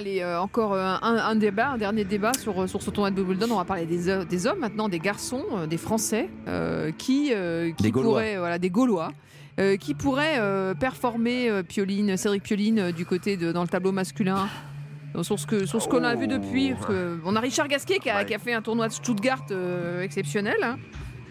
allez, euh, encore euh, un, un débat, un dernier débat sur, euh, sur ce tournoi de Wimbledon. On va parler des, des hommes maintenant, des garçons, des Français, qui, qui Des pourraient, voilà, des Gaulois, euh, qui pourraient euh, performer euh, Pioline, Cédric Pioline du côté de dans le tableau masculin. Sur ce que sur ce qu'on a vu depuis, parce que on a Richard Gasquet qui a, qui a fait un tournoi de Stuttgart exceptionnel. hein.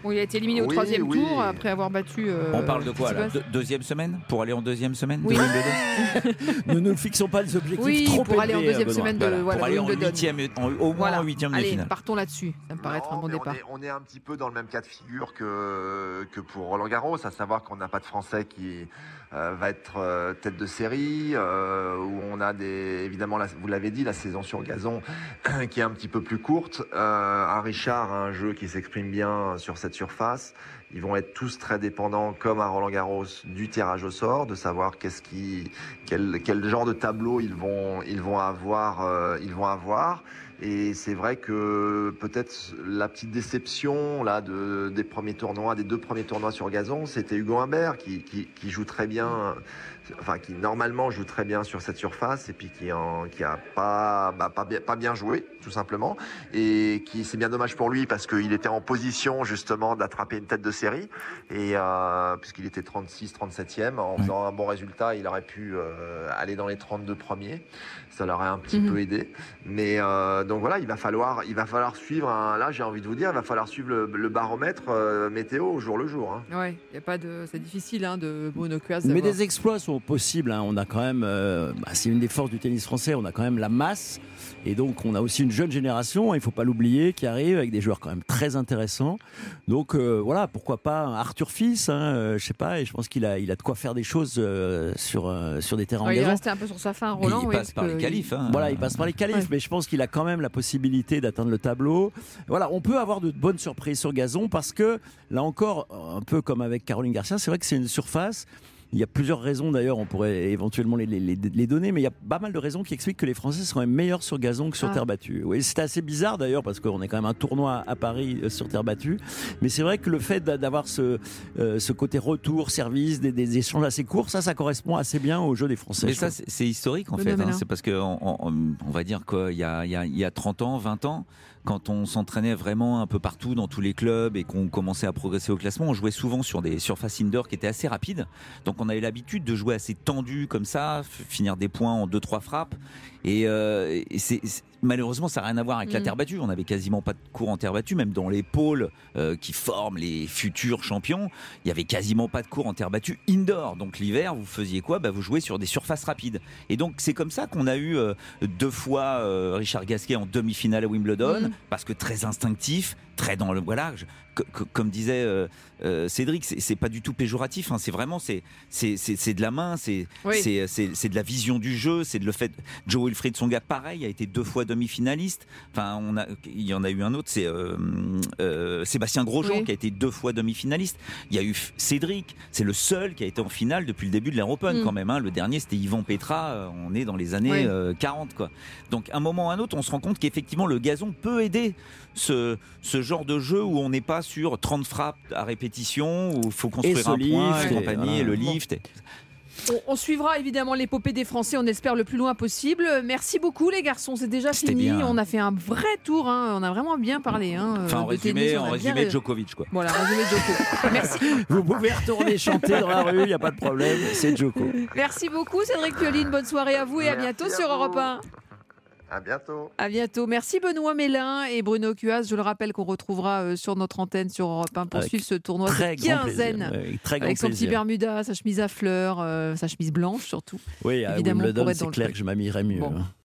Bon, il a été éliminé au Oui, troisième oui. tour après avoir battu. euh, On parle de quoi là Tsitsipas. Deuxième semaine Pour aller en deuxième semaine de Oui. Wimbledon Nous ne fixons pas des objectifs Oui, trop pour aller en élevés, deuxième Benoît. semaine de Voilà, voilà, Pour aller en Wimbledon. huitième, en- au moins Voilà. en huitième de Allez, finale. partons là-dessus. Ça me paraît être un Non, bon mais départ. On est, on est un petit peu dans le même cas de figure que, que pour Roland Garros, à savoir qu'on n'a pas de Français qui euh, va être euh, tête de série, euh, où on a des, évidemment, la- vous l'avez dit, la saison sur gazon qui est un petit peu plus courte. Euh, un Richard a un jeu qui s'exprime bien sur cette surface. Ils vont être tous très dépendants, comme à Roland Garros, du tirage au sort, de savoir qu'est-ce qui, quel, genre de tableau ils vont, ils vont avoir, euh, ils vont avoir. Et c'est vrai que peut-être la petite déception là de, des premiers tournois, des deux premiers tournois sur gazon, c'était Hugo Humbert qui, qui, qui joue très bien, enfin qui normalement joue très bien sur cette surface et puis qui en, qui a pas bah, pas, bien, pas bien joué tout simplement et qui c'est bien dommage pour lui parce qu'il était en position justement d'attraper une tête de série et euh, puisqu'il était 36 37e en faisant un bon résultat, il aurait pu euh, aller dans les 32 premiers. Ça l'aurait un petit Mhm. peu aidé. Mais euh, donc voilà, il va falloir, il va falloir suivre. un- là, j'ai envie de vous dire, il va falloir suivre le, le baromètre euh, météo au jour le jour. hein. Ouais, y a pas de, c'est difficile hein, de Bruno Cuas. Mais des exploits sont possibles. hein. On a quand même, euh, bah, c'est une des forces du tennis français. On a quand même la masse, et donc on a aussi une jeune génération. Il faut pas l'oublier qui arrive avec des joueurs quand même très intéressants. Donc euh, voilà, pourquoi pas Arthur Fils hein, euh, Je sais pas. Et je pense qu'il a, il a de quoi faire des choses euh, sur euh, sur des terrains Ouais, il est resté un peu sur sa fin, Roland. il oui, passe par que les qualifs. hein. Voilà, il passe par les qualifs, Ouais. mais je pense qu'il a quand même la possibilité d'atteindre le tableau. Voilà, on peut avoir de bonnes surprises sur gazon parce que là encore, un peu comme avec Caroline Garcia, c'est vrai que c'est une surface. Il y a plusieurs raisons d'ailleurs, on pourrait éventuellement les, les- les- les donner, mais il y a pas mal de raisons qui expliquent que les Français même meilleurs sur gazon que sur Ah. terre battue. Oui, c'est assez bizarre d'ailleurs parce qu'on est quand même un tournoi à Paris euh, sur terre battue, mais c'est vrai que le fait d'a- d'avoir ce, euh, ce côté retour, service, des, des échanges assez courts, ça, ça correspond assez bien au jeu des Français. Mais ça, c'est historique en fait. hein. C'est parce que on, on- on va dire quoi, il y a, il y, a, il y a 30 ans, 20 ans, quand on s'entraînait vraiment un peu partout dans tous les clubs et qu'on commençait à progresser au classement, on jouait souvent sur des surfaces indoor qui étaient assez rapides. Donc on avait l'habitude de jouer assez tendu comme ça, finir des points en 2-3 frappes. Et, euh, et c'est- malheureusement, ça n'a rien à voir avec la Mm. terre battue. On avait quasiment pas de cours en terre battue, même dans les pôles euh, qui forment les futurs champions. Il y avait quasiment pas de cours en terre battue indoor. Donc l'hiver, vous faisiez quoi? Bah, Vous jouez sur des surfaces rapides. Et donc c'est comme ça qu'on a eu euh, deux fois euh, Richard Gasquet en demi-finale à Wimbledon, Mm. parce que très instinctif, très dans le voilà. je- comme disait Cédric, c'est pas du tout péjoratif. hein, c'est vraiment c'est de la main, Oui. c'est de la vision du jeu, c'est de le fait. Joe Wilfried Songa, pareil, a été deux fois demi-finaliste. Enfin, on a, il y en a eu un autre, c'est euh, euh, Sébastien Grosjean Oui. qui a été deux fois demi-finaliste. Il y a eu Cédric, c'est le seul qui a été en finale depuis le début de l'Air Open Mm. quand même. hein. Le dernier, c'était Yvan Petra. euh, On est dans les années Oui. euh, 40, quoi. Donc, à un moment ou à un autre, on se rend compte qu'effectivement, le gazon peut aider ce, ce genre de jeu où on n'est pas sur 30 frappes à répétition, où il faut construire un point et et compagnie, et le lift. et- On, on suivra évidemment l'épopée des Français, on espère le plus loin possible. Merci beaucoup les garçons, c'est déjà fini. bien. On a fait un vrai tour, hein. on a vraiment bien parlé. Hein, Enfin, en de tennis, résumé, on en bien résumé, ré- Djokovic, quoi. Voilà, résumé Joko. Merci. Vous pouvez retourner chanter dans la rue, il n'y a pas de problème, c'est Joko. Merci beaucoup Cédric Pioline, bonne soirée à vous et à bientôt à sur. Europe 1. À bientôt. À bientôt. Merci Benoît Mélin et Bruno Cuas. Je le rappelle qu'on retrouvera euh, sur notre antenne sur Europe 1 pour Avec suivre ce tournoi Très de grand plaisir. quinzaine. ouais, très grand Avec son petit. Bermuda, sa chemise à fleurs, euh, sa chemise blanche surtout. Oui, à évidemment, pour Wimbledon, c'est clair truc. que je m'habillerais mieux. Bon. hein.